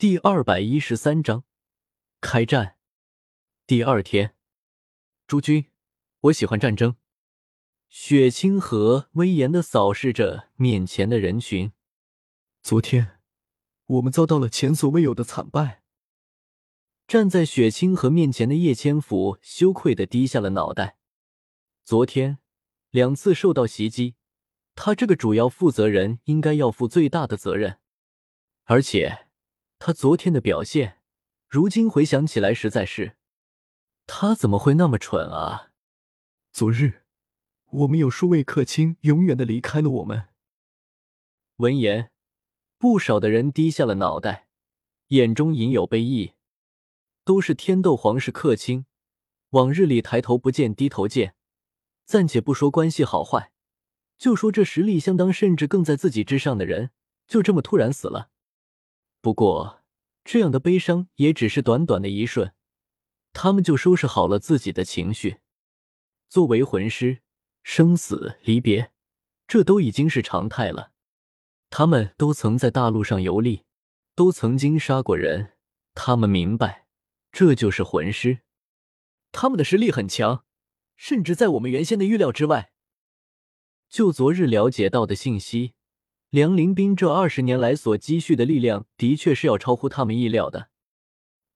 第二百一十三章开战。第二天，诸君，我喜欢战争。雪清河威严的扫视着面前的人群。昨天，我们遭到了前所未有的惨败。站在雪清河面前的叶千福羞愧的低下了脑袋。昨天两次受到袭击，他这个主要负责人应该要负最大的责任，而且。他昨天的表现，如今回想起来，实在是，他怎么会那么蠢啊？昨日，我们有数位客卿永远的离开了我们。闻言，不少的人低下了脑袋，眼中隐有悲意。都是天斗皇室客卿，往日里抬头不见低头见，暂且不说关系好坏，就说这实力相当，甚至更在自己之上的人，就这么突然死了。不过，这样的悲伤也只是短短的一瞬，他们就收拾好了自己的情绪。作为魂师，生死离别，这都已经是常态了。他们都曾在大陆上游历，都曾经杀过人，他们明白，这就是魂师。他们的实力很强，甚至在我们原先的预料之外。就昨日了解到的信息。梁林斌这二十年来所积蓄的力量，的确是要超乎他们意料的。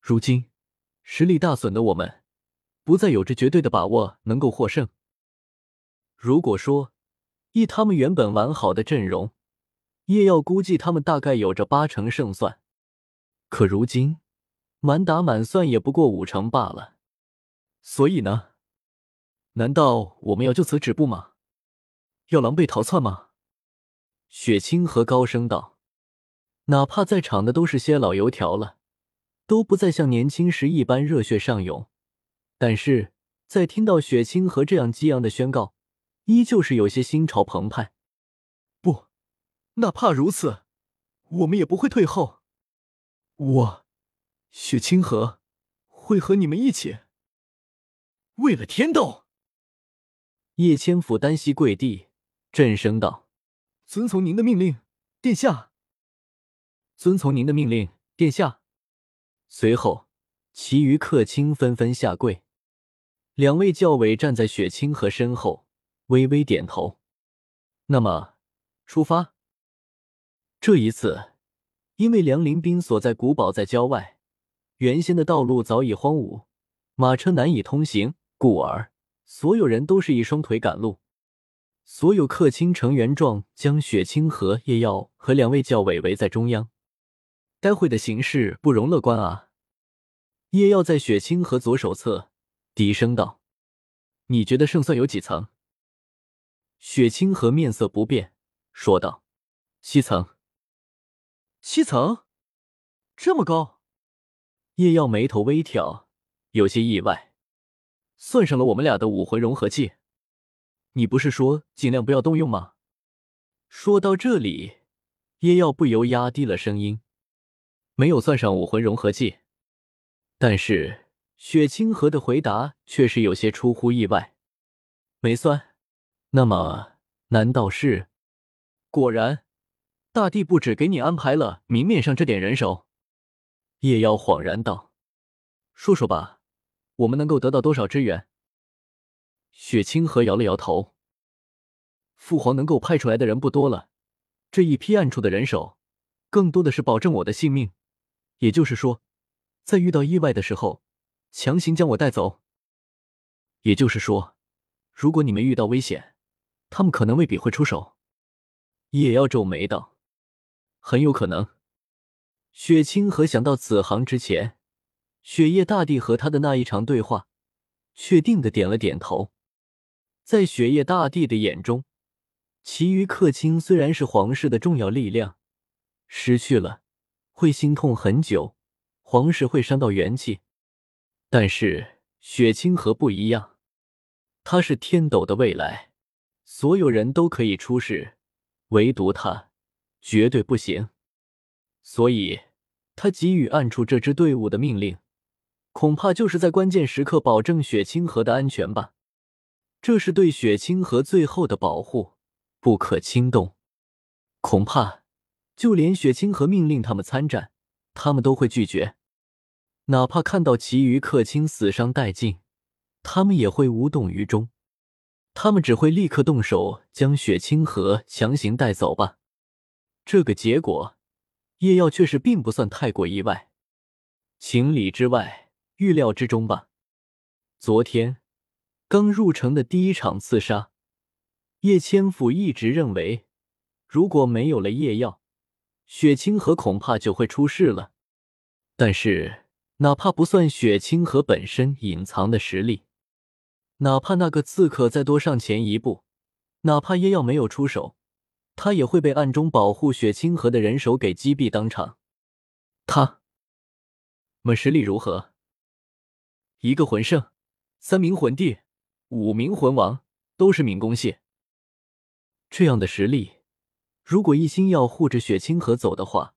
如今实力大损的我们，不再有着绝对的把握能够获胜。如果说以他们原本完好的阵容，叶耀估计他们大概有着八成胜算。可如今满打满算也不过五成罢了。所以呢？难道我们要就此止步吗？要狼狈逃窜吗？雪清河高声道：“哪怕在场的都是些老油条了，都不再像年轻时一般热血上涌，但是在听到雪清河这样激昂的宣告，依旧是有些心潮澎湃。不，哪怕如此，我们也不会退后。我，雪清河，会和你们一起，为了天斗。”叶千府单膝跪地，震声道。遵从您的命令，殿下。遵从您的命令，殿下。随后，其余客卿纷纷下跪。两位教委站在雪清河身后，微微点头。那么，出发。这一次，因为梁林斌所在古堡在郊外，原先的道路早已荒芜，马车难以通行，故而所有人都是一双腿赶路。所有客卿成员状将雪清河、叶耀和两位教委围在中央。待会的形势不容乐观啊！叶耀在雪清河左手侧低声道：“你觉得胜算有几层？”雪清河面色不变，说道：“七层。”七层，这么高？叶耀眉头微挑，有些意外。算上了我们俩的武魂融合技。你不是说尽量不要动用吗？说到这里，叶耀不由压低了声音。没有算上武魂融合技，但是雪清河的回答却是有些出乎意外。没算？那么难道是？果然，大帝不止给你安排了明面上这点人手。叶妖恍然道：“说说吧，我们能够得到多少支援？”雪清河摇了摇头，父皇能够派出来的人不多了，这一批暗处的人手，更多的是保证我的性命，也就是说，在遇到意外的时候，强行将我带走。也就是说，如果你们遇到危险，他们可能未必会出手。叶妖皱眉道：“很有可能。”雪清河想到此行之前，雪夜大帝和他的那一场对话，确定的点了点头。在雪夜大帝的眼中，其余客卿虽然是皇室的重要力量，失去了会心痛很久，皇室会伤到元气。但是雪清河不一样，他是天斗的未来，所有人都可以出世，唯独他绝对不行。所以，他给予暗处这支队伍的命令，恐怕就是在关键时刻保证雪清河的安全吧。这是对雪清河最后的保护，不可轻动。恐怕就连雪清河命令他们参战，他们都会拒绝。哪怕看到其余客卿死伤殆尽，他们也会无动于衷。他们只会立刻动手将雪清河强行带走吧。这个结果，叶耀却是并不算太过意外，情理之外，预料之中吧。昨天刚入城的第一场刺杀，叶千府一直认为，如果没有了叶耀，雪清河恐怕就会出事了。但是，哪怕不算雪清河本身隐藏的实力，哪怕那个刺客再多上前一步，哪怕叶耀没有出手。他也会被暗中保护雪清河的人手给击毙当场。他们实力如何？一个魂圣，三名魂帝，五名魂王，都是敏攻系。这样的实力，如果一心要护着雪清河走的话，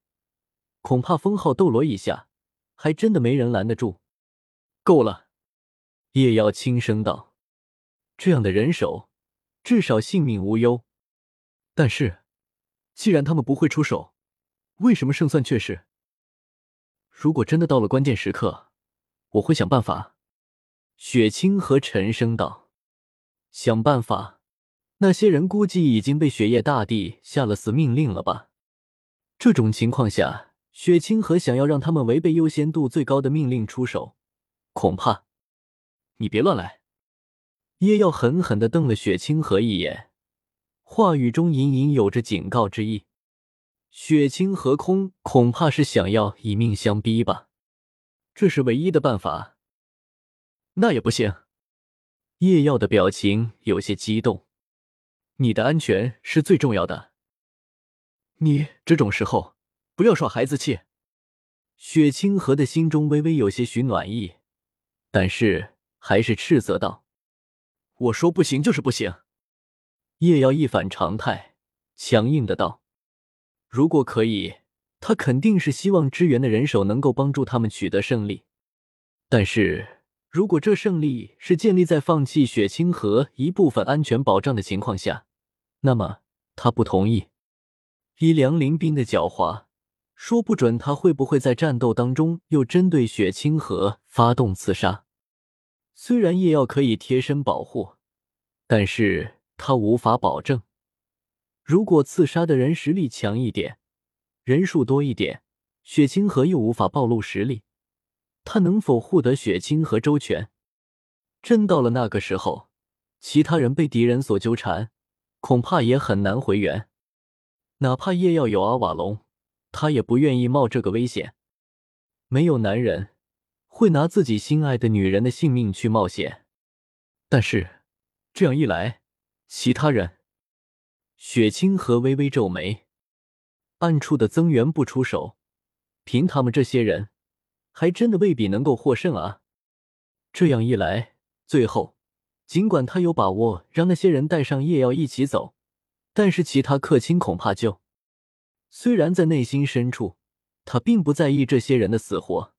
恐怕封号斗罗以下还真的没人拦得住。够了，叶耀轻声道：“这样的人手，至少性命无忧。”但是，既然他们不会出手，为什么胜算却是？如果真的到了关键时刻，我会想办法。雪清河沉声道：“想办法？那些人估计已经被雪夜大帝下了死命令了吧？这种情况下，雪清河想要让他们违背优先度最高的命令出手，恐怕……你别乱来！”叶耀狠狠的瞪了雪清河一眼。话语中隐隐有着警告之意，雪清河空恐怕是想要以命相逼吧？这是唯一的办法？那也不行。叶耀的表情有些激动，你的安全是最重要的。你这种时候不要耍孩子气。雪清河的心中微微有些许暖意，但是还是斥责道：“我说不行就是不行。”叶耀一反常态，强硬的道：“如果可以，他肯定是希望支援的人手能够帮助他们取得胜利。但是如果这胜利是建立在放弃雪清河一部分安全保障的情况下，那么他不同意。以梁林斌的狡猾，说不准他会不会在战斗当中又针对雪清河发动刺杀。虽然叶耀可以贴身保护，但是……”他无法保证，如果刺杀的人实力强一点，人数多一点，雪清河又无法暴露实力，他能否护得雪清河周全？真到了那个时候，其他人被敌人所纠缠，恐怕也很难回援。哪怕夜耀有阿瓦隆，他也不愿意冒这个危险。没有男人会拿自己心爱的女人的性命去冒险。但是这样一来，其他人，雪清河微微皱眉，暗处的增援不出手，凭他们这些人，还真的未必能够获胜啊！这样一来，最后尽管他有把握让那些人带上叶耀一起走，但是其他客卿恐怕就……虽然在内心深处，他并不在意这些人的死活，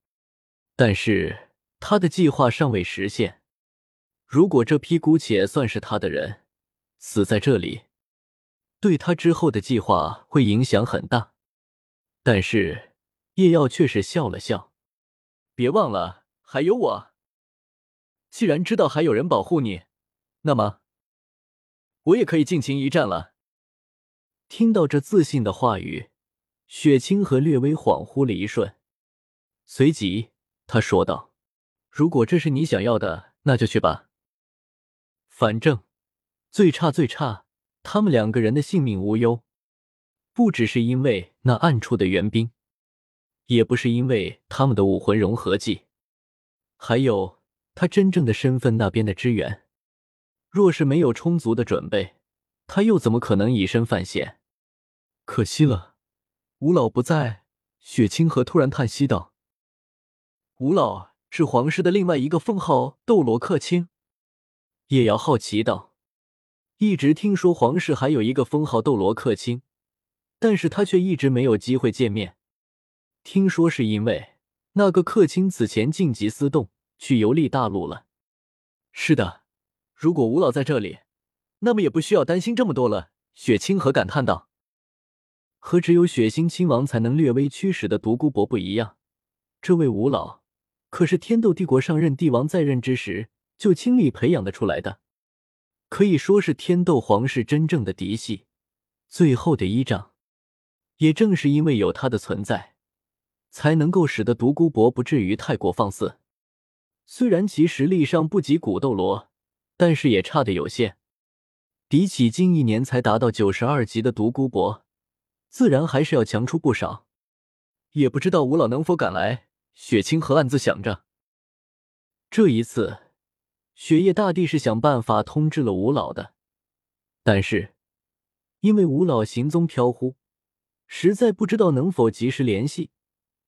但是他的计划尚未实现。如果这批姑且算是他的人，死在这里，对他之后的计划会影响很大。但是叶耀却是笑了笑：“别忘了，还有我。既然知道还有人保护你，那么我也可以尽情一战了。”听到这自信的话语，雪清河略微恍惚了一瞬，随即他说道：“如果这是你想要的，那就去吧。反正……”最差最差，他们两个人的性命无忧，不只是因为那暗处的援兵，也不是因为他们的武魂融合技，还有他真正的身份那边的支援。若是没有充足的准备，他又怎么可能以身犯险？可惜了，吴老不在。雪清河突然叹息道：“吴老是皇室的另外一个封号斗罗客卿。”叶瑶好奇道。一直听说皇室还有一个封号斗罗客卿，但是他却一直没有机会见面。听说是因为那个客卿此前晋级私洞去游历大陆了。是的，如果吴老在这里，那么也不需要担心这么多了。雪清河感叹道。和只有血腥亲王才能略微驱使的独孤博不一样，这位吴老可是天斗帝国上任帝王在任之时就倾力培养的出来的，可以说是天斗皇室真正的嫡系，最后的依仗。也正是因为有他的存在，才能够使得独孤博不至于太过放肆。虽然其实力上不及古斗罗，但是也差的有限。比起近一年才达到九十二级的独孤博，自然还是要强出不少。也不知道吴老能否赶来。雪清河暗自想着，这一次，雪夜大帝是想办法通知了吴老的，但是因为吴老行踪飘忽。实在不知道能否及时联系，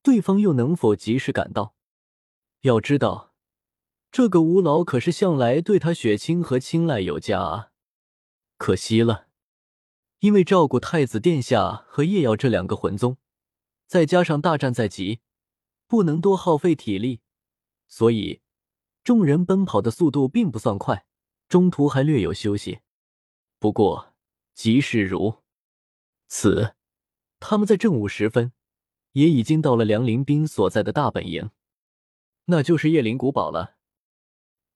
对方又能否及时赶到。要知道，这个吴老可是向来对他雪清河青睐有加啊！可惜了，因为照顾太子殿下和叶耀这两个魂宗，再加上大战在即，不能多耗费体力，所以众人奔跑的速度并不算快，中途还略有休息。不过即使如此。他们在正午时分，也已经到了梁林斌所在的大本营，那就是叶灵古堡了。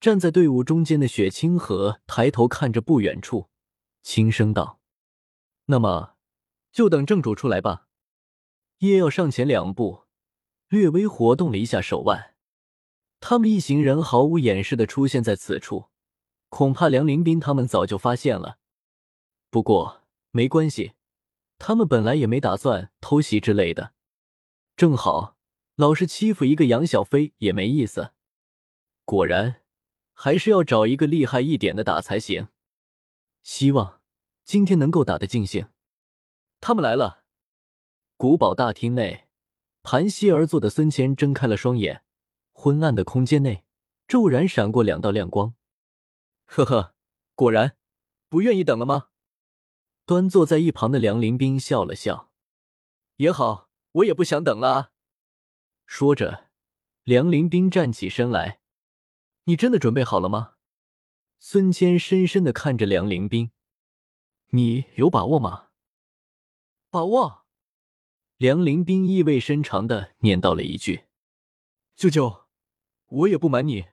站在队伍中间的雪清河抬头看着不远处，轻声道：“那么，就等正主出来吧。”叶耀上前两步，略微活动了一下手腕。他们一行人毫无掩饰的出现在此处，恐怕梁林斌他们早就发现了。不过没关系。他们本来也没打算偷袭之类的，正好老是欺负一个杨小飞也没意思。果然，还是要找一个厉害一点的打才行。希望今天能够打得尽兴。他们来了。古堡大厅内，盘膝而坐的孙谦睁开了双眼，昏暗的空间内骤然闪过两道亮光。呵呵，果然不愿意等了吗？端坐在一旁的梁林斌笑了笑，也好，我也不想等了。说着，梁林斌站起身来：“你真的准备好了吗？”孙谦深深的看着梁林斌：“你有把握吗？”把握。梁林斌意味深长的念叨了一句：“舅舅，我也不瞒你，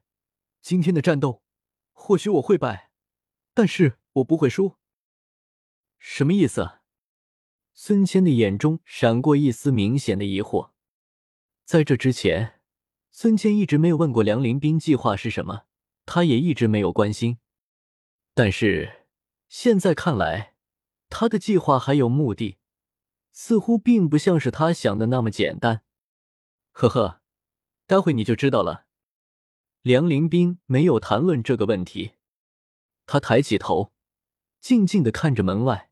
今天的战斗，或许我会败，但是我不会输。”什么意思？孙谦的眼中闪过一丝明显的疑惑。在这之前，孙谦一直没有问过梁林斌计划是什么，他也一直没有关心。但是现在看来，他的计划还有目的，似乎并不像是他想的那么简单。呵呵，待会你就知道了。梁林斌没有谈论这个问题，他抬起头，静静的看着门外。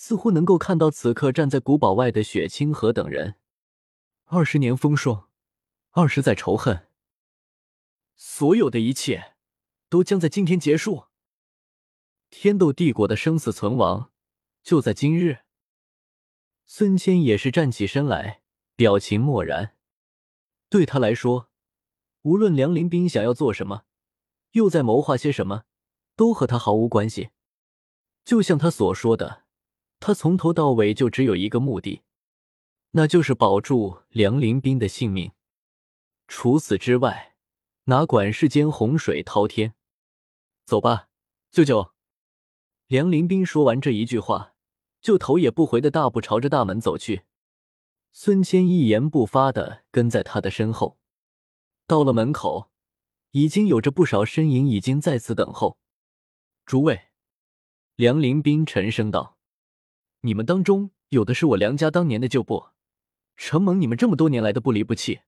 似乎能够看到此刻站在古堡外的雪清河等人。二十年风霜，二十载仇恨，所有的一切都将在今天结束。天斗帝国的生死存亡就在今日。孙谦也是站起身来，表情漠然。对他来说，无论梁林斌想要做什么，又在谋划些什么，都和他毫无关系。就像他所说的。他从头到尾就只有一个目的，那就是保住梁林斌的性命。除此之外，哪管世间洪水滔天。走吧，舅舅。梁林斌说完这一句话，就头也不回的大步朝着大门走去。孙谦一言不发的跟在他的身后。到了门口，已经有着不少身影已经在此等候。诸位，梁林斌沉声道。你们当中有的是我梁家当年的旧部，承蒙你们这么多年来的不离不弃，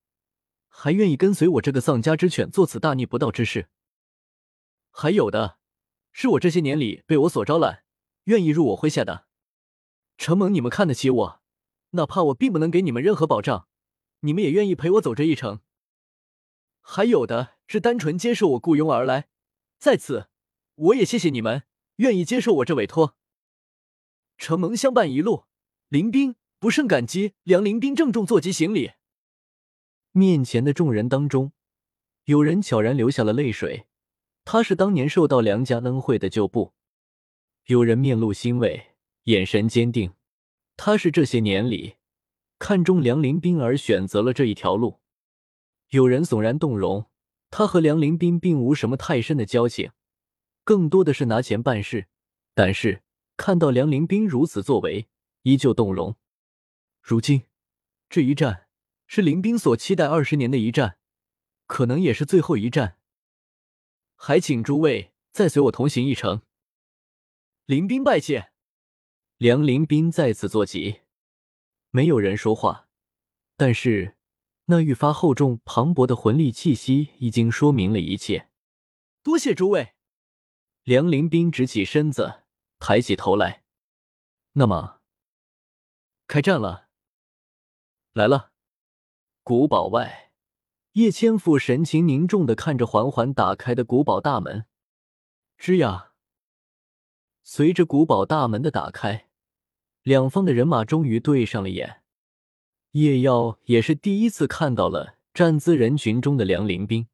还愿意跟随我这个丧家之犬做此大逆不道之事；还有的是我这些年里被我所招揽，愿意入我麾下的，承蒙你们看得起我，哪怕我并不能给你们任何保障，你们也愿意陪我走这一程；还有的是单纯接受我雇佣而来，在此我也谢谢你们愿意接受我这委托。承蒙相伴一路，林冰不胜感激。梁林冰郑重作揖行礼。面前的众人当中，有人悄然流下了泪水。他是当年受到梁家恩惠的旧部。有人面露欣慰，眼神坚定。他是这些年里看中梁林斌而选择了这一条路。有人悚然动容，他和梁林斌并无什么太深的交情，更多的是拿钱办事。但是看到梁林斌如此作为，依旧动容。如今这一战是林斌所期待二十年的一战，可能也是最后一战。还请诸位再随我同行一程。林斌拜谢。梁林斌再次坐骑，没有人说话，但是那愈发厚重磅礴的魂力气息已经说明了一切。多谢诸位。梁林斌直起身子，抬起头来。那么，开战了。来了。古堡外，叶千富神情凝重的看着缓缓打开的古堡大门。吱呀！随着古堡大门的打开。两方的人马终于对上了眼，叶耀也是第一次看到了站姿人群中的梁林斌，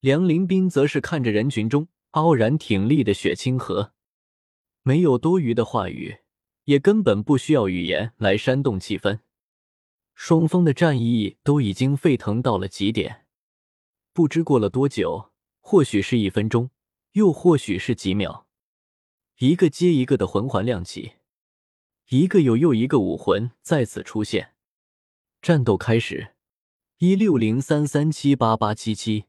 梁林斌则是看着人群中傲然挺立的雪清河，没有多余的话语，也根本不需要语言来煽动气氛，双方的战意都已经沸腾到了极点，不知过了多久，或许是一分钟，又或许是几秒，一个接一个的魂环亮起。一个又又一个武魂再次出现，战斗开始。一六零三三七八八七七。